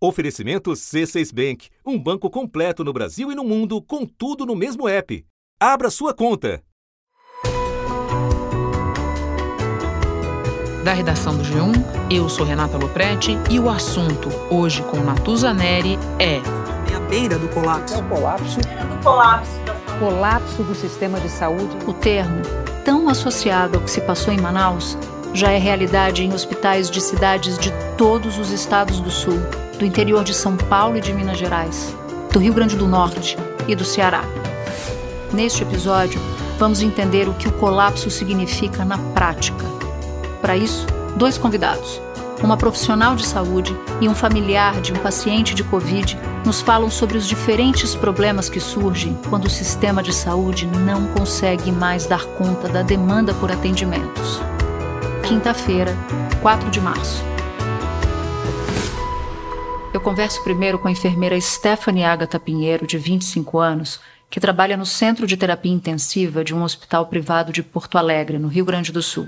Oferecimento C6 Bank, um banco completo no Brasil e no mundo, com tudo no mesmo app. Abra sua conta. Da redação do G1, eu sou Renata Loprete e o assunto hoje com Natuza Neri é É a beira do colapso. É o colapso. do colapso. Colapso do sistema de saúde. O termo, tão associado ao que se passou em Manaus, já é realidade em hospitais de cidades de todos os estados do Sul, do interior de São Paulo e de Minas Gerais, do Rio Grande do Norte e do Ceará. Neste episódio, vamos entender o que o colapso significa na prática. Para isso, dois convidados, uma profissional de saúde e um familiar de um paciente de Covid, nos falam sobre os diferentes problemas que surgem quando o sistema de saúde não consegue mais dar conta da demanda por atendimentos. Quinta-feira, 4 de março. Eu converso primeiro com a enfermeira Stephanie Agatha Pinheiro, de 25 anos, que trabalha no Centro de Terapia Intensiva de um hospital privado de Porto Alegre, no Rio Grande do Sul.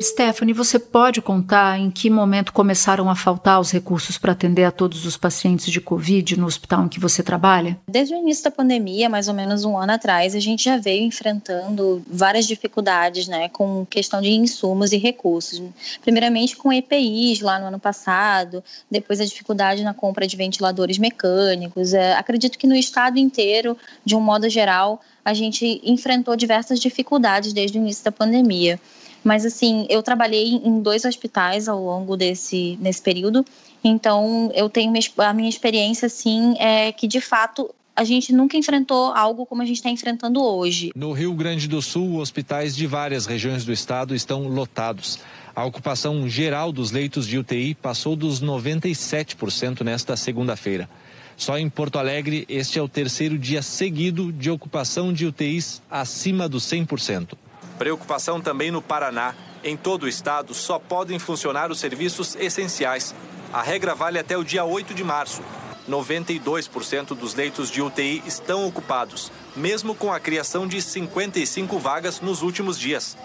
Stephanie, você pode contar em que momento começaram a faltar os recursos para atender a todos os pacientes de Covid no hospital em que você trabalha? Desde o início da pandemia, mais ou menos um ano atrás, a gente já veio enfrentando várias dificuldades, né, com questão de insumos e recursos. Primeiramente com EPIs lá no ano passado, depois a dificuldade na compra de ventiladores mecânicos. É, acredito que no estado inteiro, de um modo geral, a gente enfrentou diversas dificuldades desde o início da pandemia. Mas assim, eu trabalhei em dois hospitais ao longo desse nesse período, então eu tenho a minha experiência assim é que de fato a gente nunca enfrentou algo como a gente está enfrentando hoje. No Rio Grande do Sul, hospitais de várias regiões do estado estão lotados. A ocupação geral dos leitos de UTI passou dos 97% nesta segunda-feira. Só em Porto Alegre, este é o terceiro dia seguido de ocupação de UTIs acima dos 100%. Preocupação também no Paraná. Em todo o estado, só podem funcionar os serviços essenciais. A regra vale até o dia 8 de março. 92% dos leitos de UTI estão ocupados, mesmo com a criação de 55 vagas nos últimos dias.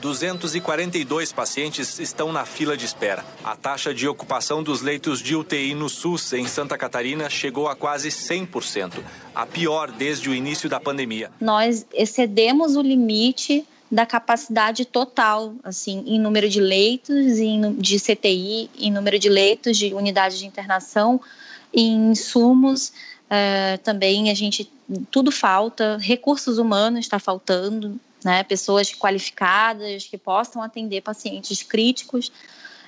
242 pacientes estão na fila de espera. A taxa de ocupação dos leitos de UTI no SUS em Santa Catarina chegou a quase 100%, a pior desde o início da pandemia. Nós excedemos o limite da capacidade total, assim, em número de leitos, em, de CTI, em número de leitos de unidade de internação, em insumos, uh, também a gente, tudo falta, recursos humanos está faltando, né, pessoas qualificadas que possam atender pacientes críticos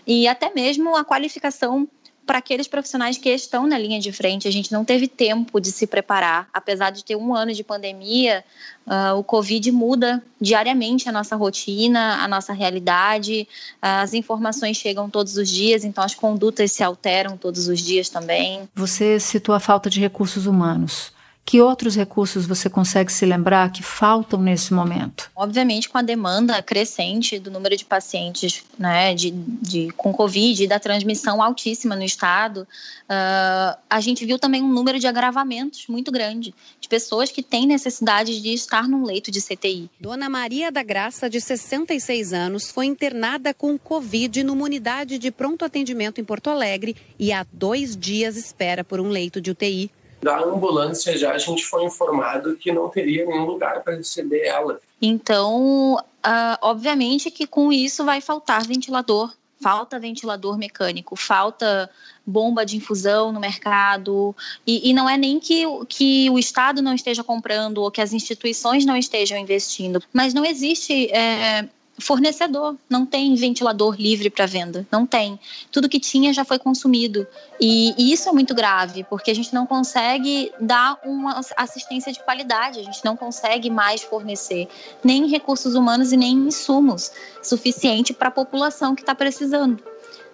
e até mesmo a qualificação para aqueles profissionais que estão na linha de frente. A gente não teve tempo de se preparar, apesar de ter um ano de pandemia. Uh, o Covid muda diariamente a nossa rotina, a nossa realidade. Uh, as informações chegam todos os dias, então as condutas se alteram todos os dias também. Você citou a falta de recursos humanos. Que outros recursos você consegue se lembrar que faltam nesse momento? Obviamente, com a demanda crescente do número de pacientes né, de, de, com Covid e da transmissão altíssima no estado, uh, a gente viu também um número de agravamentos muito grande de pessoas que têm necessidade de estar num leito de CTI. Dona Maria da Graça, de 66 anos, foi internada com Covid numa unidade de pronto atendimento em Porto Alegre e há dois dias espera por um leito de UTI da ambulância já a gente foi informado que não teria nenhum lugar para receber ela. Então, uh, obviamente que com isso vai faltar ventilador, falta ventilador mecânico, falta bomba de infusão no mercado, e, e, não é nem que, que o Estado não esteja comprando ou que as instituições não estejam investindo, mas não existe. É, fornecedor, não tem ventilador livre para venda, não tem. Tudo que tinha já foi consumido. E, e, isso é muito grave, porque a gente não consegue dar uma assistência de qualidade, a gente não consegue mais fornecer nem recursos humanos e nem insumos suficiente para a população que está precisando.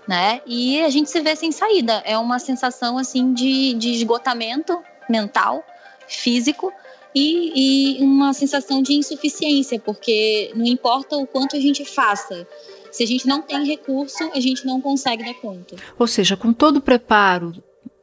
Né? E a gente se vê sem saída. É uma sensação assim de, de esgotamento mental, físico, e, e uma sensação de insuficiência, porque não importa o quanto a gente faça, se a gente não tem recurso, a gente não consegue dar conta. Ou seja, com todo o preparo,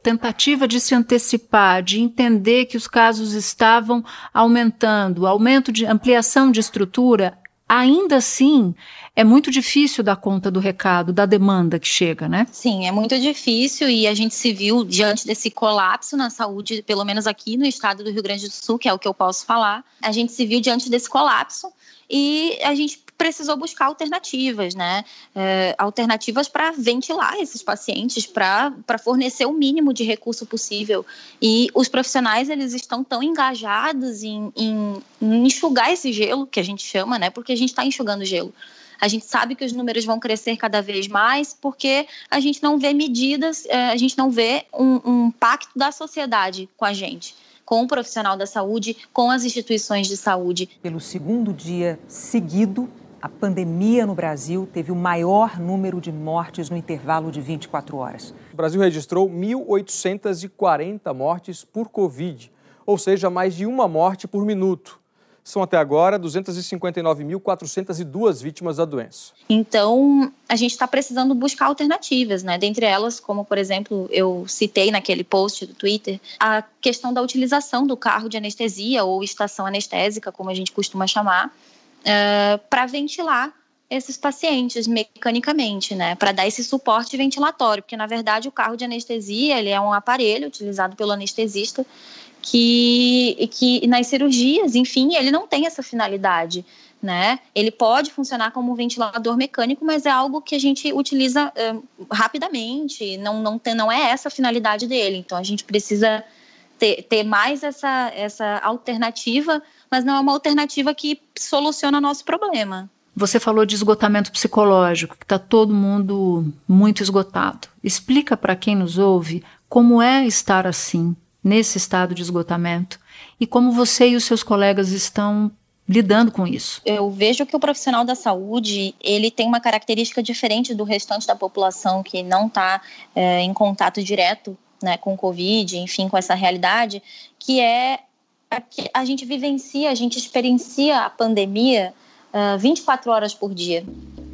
tentativa de se antecipar, de entender que os casos estavam aumentando, aumento de ampliação de estrutura, ainda assim é muito difícil dar conta do recado, da demanda que chega, né? Sim, é muito difícil e a gente se viu diante desse colapso na saúde, pelo menos aqui no estado do Rio Grande do Sul, que é o que eu posso falar. A gente se viu diante desse colapso e a gente precisou buscar alternativas, né? É, alternativas para ventilar esses pacientes, para fornecer o mínimo de recurso possível. E os profissionais, eles estão tão engajados em, em, em enxugar esse gelo, que a gente chama, né? Porque a gente está enxugando gelo. A gente sabe que os números vão crescer cada vez mais porque a gente não vê medidas, é, a gente não vê um, um pacto da sociedade com a gente com o profissional da saúde, com as instituições de saúde. Pelo segundo dia seguido, a pandemia no Brasil teve o maior número de mortes no intervalo de 24 horas. O Brasil registrou 1.840 mortes por Covid, ou seja, mais de uma morte por minuto. São até agora 259.402 vítimas da doença. Então, a gente está precisando buscar alternativas, né? Dentre elas, como por exemplo, eu citei naquele post do Twitter, a questão da utilização do carro de anestesia ou estação anestésica, como a gente costuma chamar, uh, para ventilar esses pacientes mecanicamente, né, para dar esse suporte ventilatório, porque na verdade o carro de anestesia ele é um aparelho utilizado pelo anestesista que, que nas cirurgias, enfim, ele não tem essa finalidade, né? Ele pode funcionar como um ventilador mecânico, mas é algo que a gente utiliza uh, rapidamente, não, não, tem, não é essa a finalidade dele. Então a gente precisa ter, ter mais essa, essa alternativa mas não é uma alternativa que soluciona nosso problema. Você falou de esgotamento psicológico, que está todo mundo muito esgotado. Explica para quem nos ouve como é estar assim, nesse estado de esgotamento, e como você e os seus colegas estão lidando com isso? Eu vejo que o profissional da saúde ele tem uma característica diferente do restante da população que não está é, em contato direto né, com o Covid, enfim, com essa realidade, que é a gente vivencia, a gente experiencia a pandemia uh, 24 horas por dia.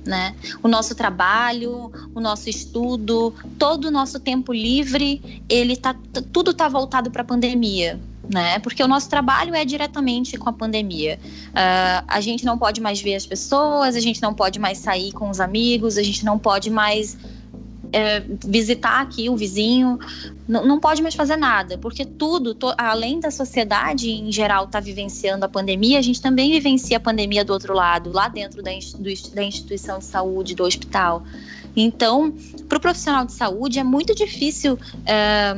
Né? O nosso trabalho, o nosso estudo, todo o nosso tempo livre, ele tá tudo está voltado para a pandemia, né? Porque o nosso trabalho é diretamente com a pandemia. Uh, a gente não pode mais ver as pessoas, a gente não pode mais sair com os amigos, a gente não pode mais é, visitar aqui o vizinho, não, não pode mais fazer nada, porque tudo, to, além da sociedade em geral estar tá vivenciando a pandemia, a gente também vivencia a pandemia do outro lado, lá dentro da, da instituição de saúde, do hospital. Então, para o profissional de saúde é muito difícil é,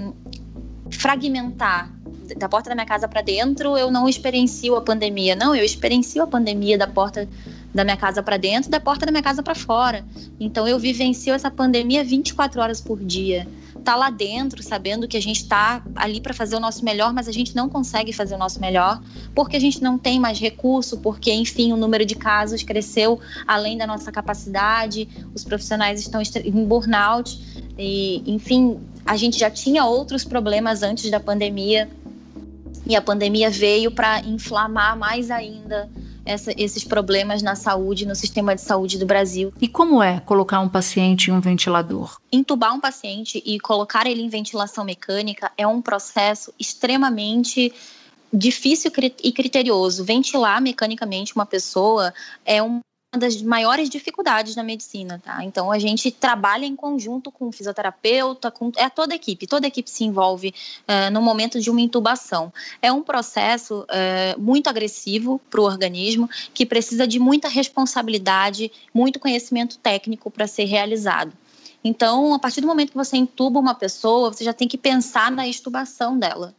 fragmentar da porta da minha casa para dentro, eu não experiencio a pandemia. Não, eu experiencio a pandemia da porta da minha casa para dentro, da porta da minha casa para fora. Então eu vivencio essa pandemia 24 horas por dia. Tá lá dentro, sabendo que a gente está ali para fazer o nosso melhor, mas a gente não consegue fazer o nosso melhor, porque a gente não tem mais recurso, porque enfim, o número de casos cresceu além da nossa capacidade, os profissionais estão em burnout e enfim, a gente já tinha outros problemas antes da pandemia. E a pandemia veio para inflamar mais ainda essa, esses problemas na saúde, no sistema de saúde do Brasil. E como é colocar um paciente em um ventilador? Entubar um paciente e colocar ele em ventilação mecânica é um processo extremamente difícil e criterioso. Ventilar mecanicamente uma pessoa é um das maiores dificuldades da medicina, tá? Então a gente trabalha em conjunto com o fisioterapeuta, com é toda a equipe, toda a equipe se envolve uh, no momento de uma intubação. É um processo uh, muito agressivo para o organismo que precisa de muita responsabilidade, muito conhecimento técnico para ser realizado. Então, a partir do momento que você intuba uma pessoa, você já tem que pensar na extubação dela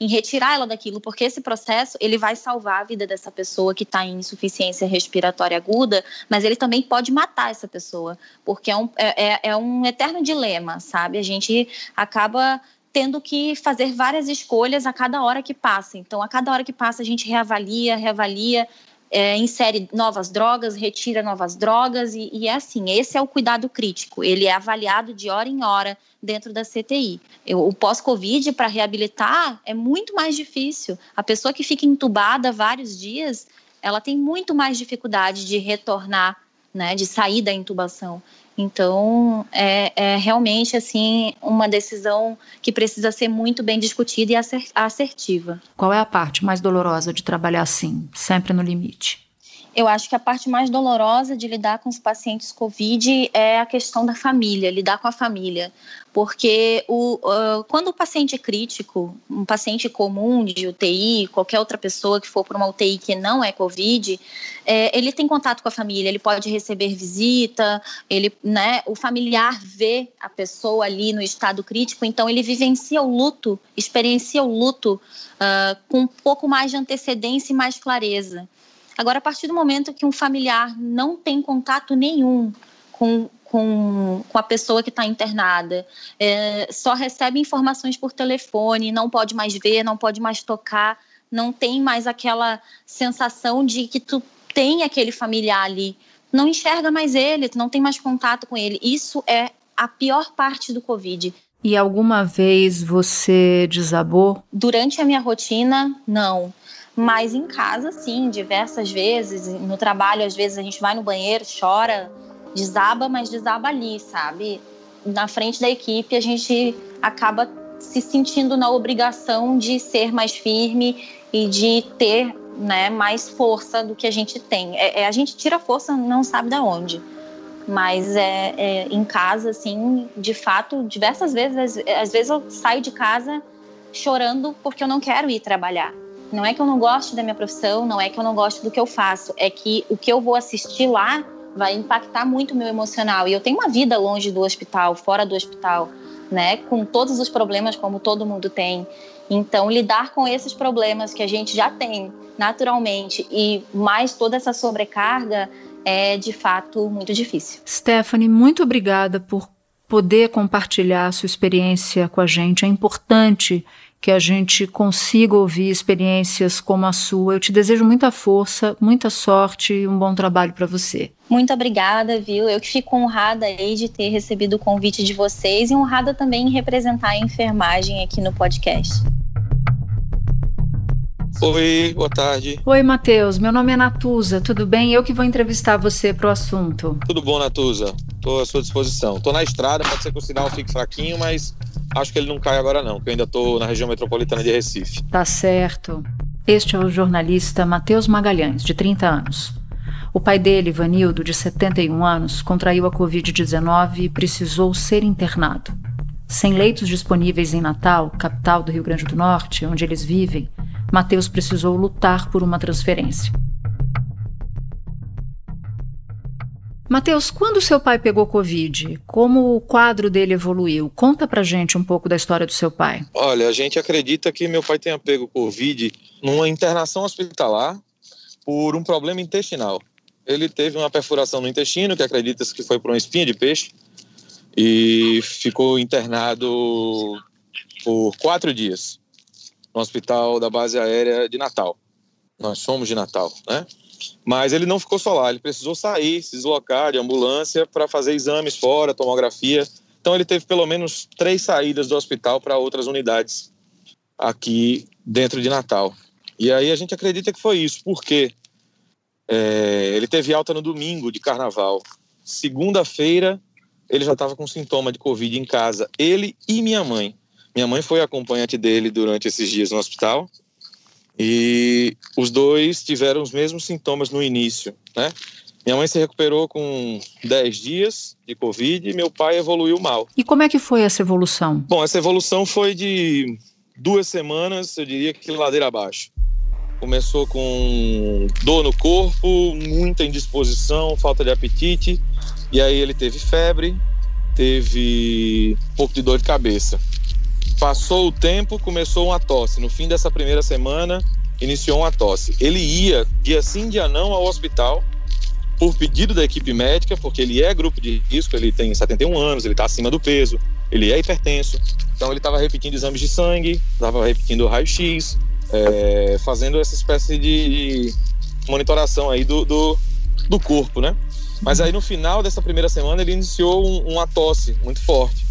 em retirar ela daquilo, porque esse processo ele vai salvar a vida dessa pessoa que está em insuficiência respiratória aguda, mas ele também pode matar essa pessoa, porque é um, é, é, é um eterno dilema, sabe? A gente acaba tendo que fazer várias escolhas a cada hora que passa. Então, a cada hora que passa, a gente reavalia, reavalia, é, insere novas drogas, retira novas drogas, e, e, é assim: esse é o cuidado crítico, ele é avaliado de hora em hora dentro da CTI. Eu, o pós-Covid, para reabilitar, é muito mais difícil. A pessoa que fica entubada vários dias, ela tem muito mais dificuldade de retornar, né, de sair da intubação. Então, é, é, realmente assim uma decisão que precisa ser muito bem discutida e assertiva. Qual é a parte mais dolorosa de trabalhar assim, sempre no limite? Eu acho que a parte mais dolorosa de lidar com os pacientes COVID é a questão da família, lidar com a família. Porque o, uh, quando o paciente é crítico, um paciente comum de UTI, qualquer outra pessoa que for para uma UTI que não é COVID, é, ele tem contato com a família, ele pode receber visita, ele, né, o familiar vê a pessoa ali no estado crítico, então ele vivencia o luto, experiencia o luto uh, com um pouco mais de antecedência e mais clareza. Agora, a partir do momento que um familiar não tem contato nenhum com, com, com a pessoa que está internada, é, só recebe informações por telefone, não pode mais ver, não pode mais tocar, não tem mais aquela sensação de que tu tem aquele familiar ali, não enxerga mais ele, tu não tem mais contato com ele. Isso é a pior parte do Covid. E alguma vez você desabou? Durante a minha rotina, não. Mas em casa, sim, diversas vezes. No trabalho, às vezes a gente vai no banheiro, chora, desaba, mas desaba ali, sabe? Na frente da equipe, a gente acaba se sentindo na obrigação de ser mais firme e de ter né, mais força do que a gente tem. É, é a gente tira força, não sabe da onde. Mas é, é, em casa, assim, de fato, diversas vezes, às vezes eu saio de casa chorando porque eu não quero ir trabalhar. Não é que eu não goste da minha profissão, não é que eu não gosto do que eu faço, é que o que eu vou assistir lá vai impactar muito o meu emocional. E eu tenho uma vida longe do hospital, fora do hospital, né, com todos os problemas como todo mundo tem. Então, lidar com esses problemas que a gente já tem naturalmente e mais toda essa sobrecarga é de fato muito difícil. Stephanie, muito obrigada por poder compartilhar sua experiência com a gente. É importante que a gente consiga ouvir experiências como a sua. Eu te desejo muita força, muita sorte e um bom trabalho para você. Muito obrigada, viu? Eu que fico honrada aí de ter recebido o convite de vocês e honrada também em representar a enfermagem aqui no podcast. Oi, boa tarde. Oi, Matheus. Meu nome é Natuza. Tudo bem? Eu que vou entrevistar você para o assunto. Tudo bom, Natuza. Estou à sua disposição. Estou na estrada, pode ser que o sinal fique fraquinho, mas acho que ele não cai agora não, que eu ainda estou na região metropolitana de Recife. Tá certo. Este é o jornalista Matheus Magalhães, de 30 anos. O pai dele, Vanildo, de 71 anos, contraiu a Covid-19 e precisou ser internado. Sem leitos disponíveis em Natal, capital do Rio Grande do Norte, onde eles vivem, Mateus precisou lutar por uma transferência. Mateus, quando seu pai pegou Covid, como o quadro dele evoluiu? Conta pra gente um pouco da história do seu pai. Olha, a gente acredita que meu pai tenha pego Covid numa internação hospitalar por um problema intestinal. Ele teve uma perfuração no intestino, que acredita-se que foi por uma espinha de peixe, e ficou internado por quatro dias no hospital da base aérea de Natal. Nós somos de Natal, né? Mas ele não ficou só lá, ele precisou sair, se deslocar de ambulância para fazer exames fora, tomografia. Então ele teve pelo menos três saídas do hospital para outras unidades aqui dentro de Natal. E aí a gente acredita que foi isso, porque é, ele teve alta no domingo de carnaval. Segunda-feira ele já estava com sintoma de Covid em casa, ele e minha mãe. Minha mãe foi acompanhante dele durante esses dias no hospital e os dois tiveram os mesmos sintomas no início, né? Minha mãe se recuperou com 10 dias de Covid e meu pai evoluiu mal. E como é que foi essa evolução? Bom, essa evolução foi de duas semanas, eu diria que ladeira abaixo. Começou com dor no corpo, muita indisposição, falta de apetite, e aí ele teve febre, teve um pouco de dor de cabeça. Passou o tempo, começou uma tosse. No fim dessa primeira semana, iniciou uma tosse. Ele ia, dia sim, dia não, ao hospital por pedido da equipe médica, porque ele é grupo de risco, ele tem 71 anos, ele está acima do peso, ele é hipertenso. Então ele estava repetindo exames de sangue, estava repetindo raio-x, é, fazendo essa espécie de, monitoração aí do, do, do, corpo, né? Mas aí no final dessa primeira semana ele iniciou um, uma tosse muito forte.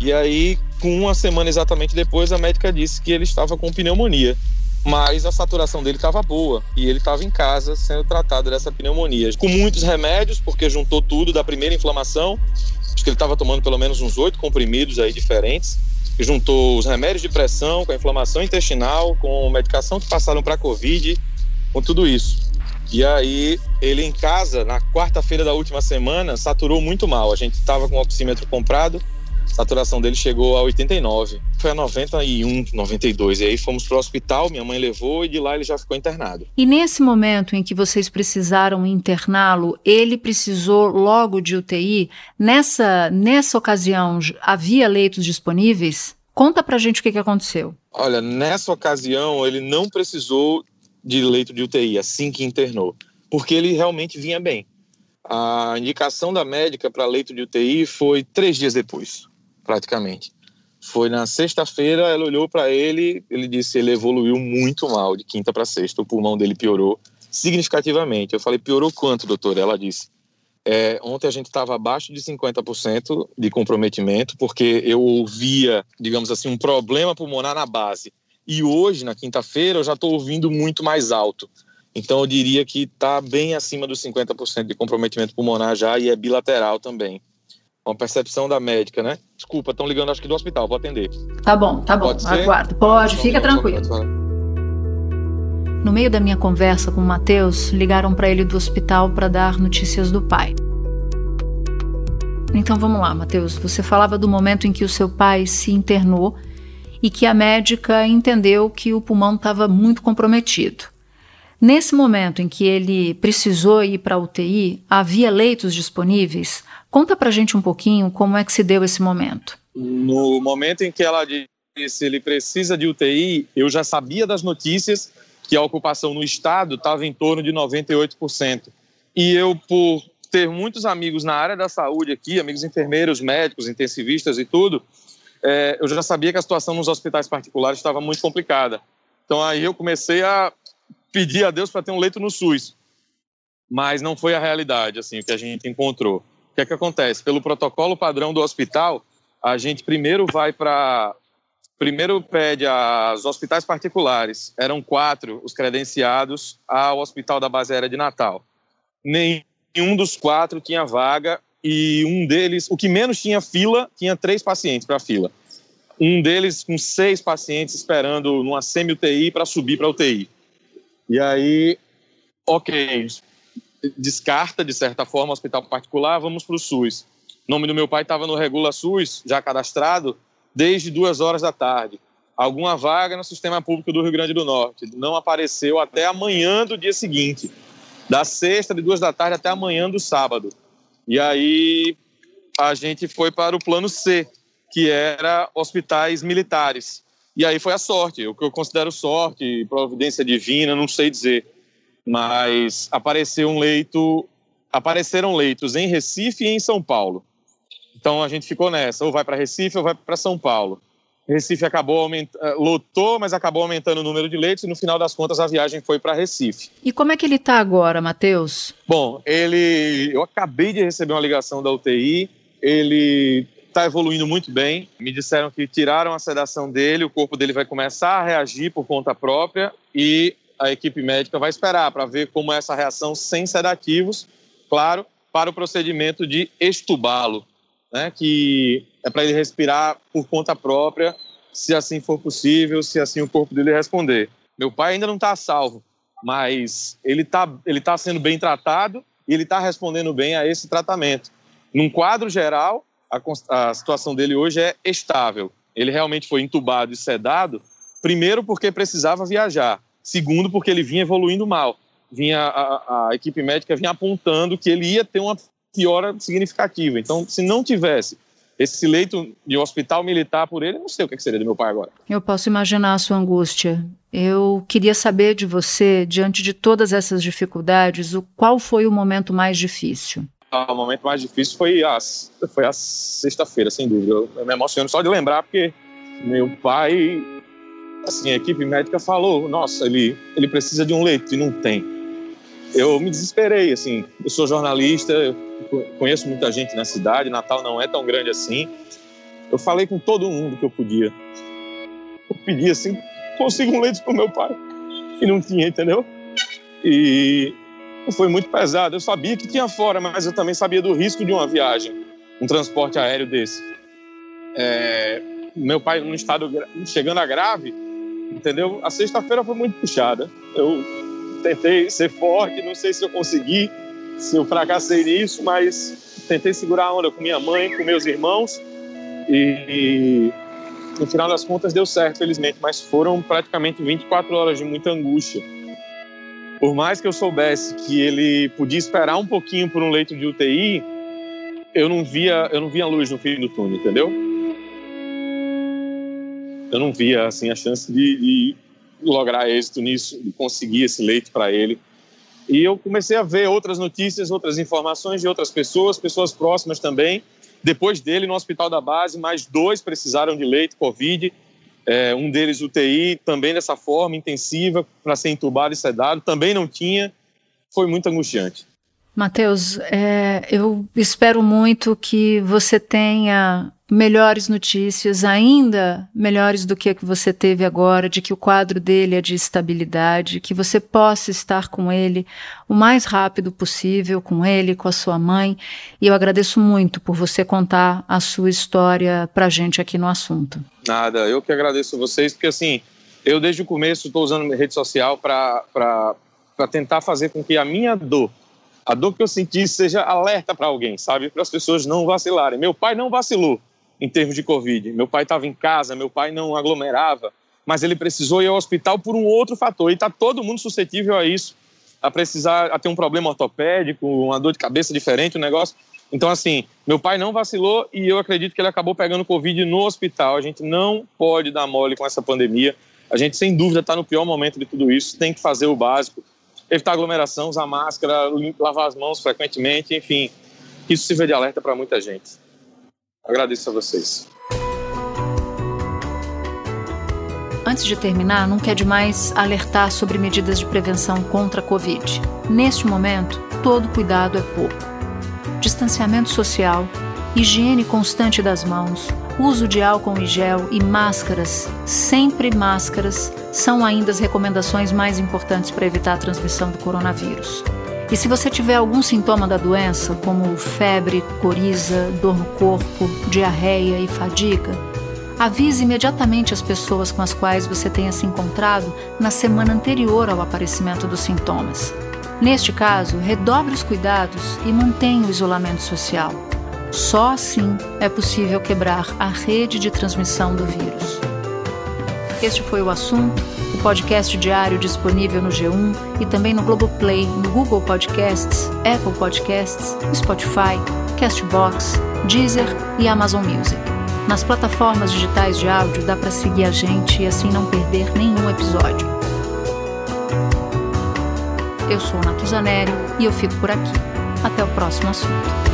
E aí, com uma semana exatamente depois, a médica disse que ele estava com pneumonia. Mas a saturação dele estava boa e ele estava em casa sendo tratado dessa pneumonia. Com muitos remédios, porque juntou tudo da primeira inflamação. Acho que ele estava tomando pelo menos uns oito comprimidos aí diferentes. Juntou os remédios de pressão com a inflamação intestinal, com medicação que passaram para a Covid, com tudo isso. E aí, ele em casa, na quarta-feira da última semana, saturou muito mal. A gente estava com o oxímetro comprado, saturação dele chegou a 89. Foi a 91, 92. E aí fomos para o hospital, minha mãe levou e de lá ele já ficou internado. E nesse momento em que vocês precisaram interná-lo, ele precisou logo de UTI? Nessa, nessa ocasião, havia leitos disponíveis? Conta pra gente o que, que aconteceu. Olha, nessa ocasião ele não precisou de leito de UTI assim que internou, porque ele realmente vinha bem. A indicação da médica para leito de UTI foi três dias depois praticamente. Foi na sexta-feira, ela olhou para ele, ele disse ele evoluiu muito mal de quinta para sexta, o pulmão dele piorou significativamente. Eu falei, piorou quanto, doutor? Ela disse, é, ontem a gente estava abaixo de 50% de comprometimento, porque eu ouvia, digamos assim, um problema pulmonar na base. E hoje, na quinta-feira, eu já estou ouvindo muito mais alto. Então, eu diria que está bem acima dos 50% de comprometimento pulmonar já e é bilateral também uma percepção da médica, né? Desculpa, estão ligando acho que do hospital, vou atender. Tá bom, tá bom, Pode aguardo. Pode, fica tranquilo. No meio da minha conversa com o Matheus, ligaram para ele do hospital para dar notícias do pai. Então vamos lá, Matheus. Você falava do momento em que o seu pai se internou e que a médica entendeu que o pulmão estava muito comprometido. Nesse momento em que ele precisou ir para a UTI, havia leitos disponíveis? Conta pra gente um pouquinho como é que se deu esse momento. No momento em que ela disse ele precisa de UTI, eu já sabia das notícias que a ocupação no estado estava em torno de 98%. E eu, por ter muitos amigos na área da saúde aqui, amigos enfermeiros, médicos, intensivistas e tudo, é, eu já sabia que a situação nos hospitais particulares estava muito complicada. Então aí eu comecei a pedir a Deus para ter um leito no SUS. Mas não foi a realidade, assim, o que a gente encontrou. O que é que acontece? Pelo protocolo padrão do hospital, a gente primeiro vai para. Primeiro pede aos hospitais particulares, eram quatro os credenciados ao Hospital da Base Aérea de Natal. Nenhum dos quatro tinha vaga e um deles, o que menos tinha fila, tinha três pacientes para fila. Um deles com seis pacientes esperando numa semi-UTI para subir para UTI. E aí, ok, descarta, de certa forma, hospital particular, vamos para o SUS. O nome do meu pai estava no Regula SUS, já cadastrado, desde duas horas da tarde. Alguma vaga no sistema público do Rio Grande do Norte. Não apareceu até amanhã do dia seguinte. Da sexta, de duas da tarde, até amanhã do sábado. E aí a gente foi para o plano C, que era hospitais militares. E aí foi a sorte, o que eu considero sorte, providência divina, não sei dizer mas apareceu um leito, apareceram leitos em Recife e em São Paulo. Então a gente ficou nessa, ou vai para Recife ou vai para São Paulo. Recife acabou aumentando, eh, lotou, mas acabou aumentando o número de leitos e no final das contas a viagem foi para Recife. E como é que ele está agora, Matheus? Bom, ele, eu acabei de receber uma ligação da UTI, ele está evoluindo muito bem. Me disseram que tiraram a sedação dele, o corpo dele vai começar a reagir por conta própria e a equipe médica vai esperar para ver como é essa reação sem sedativos, claro, para o procedimento de estubá-lo, né, que é para ele respirar por conta própria, se assim for possível, se assim o corpo dele responder. Meu pai ainda não está salvo, mas ele está ele tá sendo bem tratado e ele está respondendo bem a esse tratamento. Num quadro geral, a, a situação dele hoje é estável. Ele realmente foi entubado e sedado, primeiro porque precisava viajar, Segundo, porque ele vinha evoluindo mal. Vinha a, a equipe médica vinha apontando que ele ia ter uma piora significativa. Então, se não tivesse esse leito de hospital militar por ele, não sei o que seria do meu pai agora. Eu posso imaginar a sua angústia. Eu queria saber de você, diante de todas essas dificuldades, o qual foi o momento mais difícil? Ah, o momento mais difícil foi a, foi a sexta-feira, sem dúvida. Eu, eu me emociono só de lembrar, porque meu pai assim, a equipe médica falou, nossa, ele, ele precisa de um leito e não tem. Eu me desesperei, assim, eu sou jornalista, conheço muita gente na cidade, Natal não é tão grande assim. Eu falei com todo mundo que eu podia. Eu pedi assim, consiga um leite para o meu pai. E não tinha, entendeu? E foi muito pesado. Eu sabia que tinha fora, mas eu também sabia do risco de uma viagem, um transporte aéreo desse. É, meu pai, num estado chegando a grave, entendeu? A sexta-feira foi muito puxada. Eu tentei ser forte, não sei se eu consegui, se eu fracassei nisso, mas tentei segurar a onda com minha mãe, com meus irmãos e, no final das contas deu certo, felizmente, mas foram praticamente 24 horas de muita angústia. Por mais que eu soubesse que ele podia esperar um pouquinho por um leito de UTI, eu não via, eu não via luz no fim do túnel, entendeu? Eu não via assim a chance de, de lograr êxito nisso, de conseguir esse leito para ele. E eu comecei a ver outras notícias, outras informações de outras pessoas, pessoas próximas também. Depois dele, no hospital da base, mais dois precisaram de leito Covid. É, um deles UTI, também dessa forma, intensiva, para ser entubado e sedado. Também não tinha. Foi muito angustiante. Matheus, é, eu espero muito que você tenha melhores notícias, ainda melhores do que a que você teve agora, de que o quadro dele é de estabilidade, que você possa estar com ele o mais rápido possível, com ele, com a sua mãe. E eu agradeço muito por você contar a sua história para a gente aqui no assunto. Nada, eu que agradeço vocês, porque assim, eu desde o começo estou usando rede social para tentar fazer com que a minha dor a dor que eu senti seja alerta para alguém, sabe? Para as pessoas não vacilarem. Meu pai não vacilou em termos de Covid. Meu pai estava em casa, meu pai não aglomerava, mas ele precisou ir ao hospital por um outro fator. E está todo mundo suscetível a isso, a precisar, a ter um problema ortopédico, uma dor de cabeça diferente, um negócio. Então, assim, meu pai não vacilou e eu acredito que ele acabou pegando Covid no hospital. A gente não pode dar mole com essa pandemia. A gente, sem dúvida, está no pior momento de tudo isso. Tem que fazer o básico evitar aglomeração, usar máscara, lavar as mãos frequentemente, enfim, isso sirva de alerta para muita gente. Agradeço a vocês. Antes de terminar, não quer demais alertar sobre medidas de prevenção contra a Covid. Neste momento, todo cuidado é pouco. Distanciamento social, higiene constante das mãos, uso de álcool em gel e máscaras, sempre máscaras, são ainda as recomendações mais importantes para evitar a transmissão do coronavírus. E se você tiver algum sintoma da doença, como febre, coriza, dor no corpo, diarreia e fadiga, avise imediatamente as pessoas com as quais você tenha se encontrado na semana anterior ao aparecimento dos sintomas. Neste caso, redobre os cuidados e mantenha o isolamento social. Só assim é possível quebrar a rede de transmissão do vírus. Este foi o assunto, o podcast diário disponível no G1 e também no Globoplay, no Google Podcasts, Apple Podcasts, Spotify, Castbox, Deezer e Amazon Music. Nas plataformas digitais de áudio dá para seguir a gente e assim não perder nenhum episódio. Eu sou Natuza Neri e eu fico por aqui. Até o próximo assunto.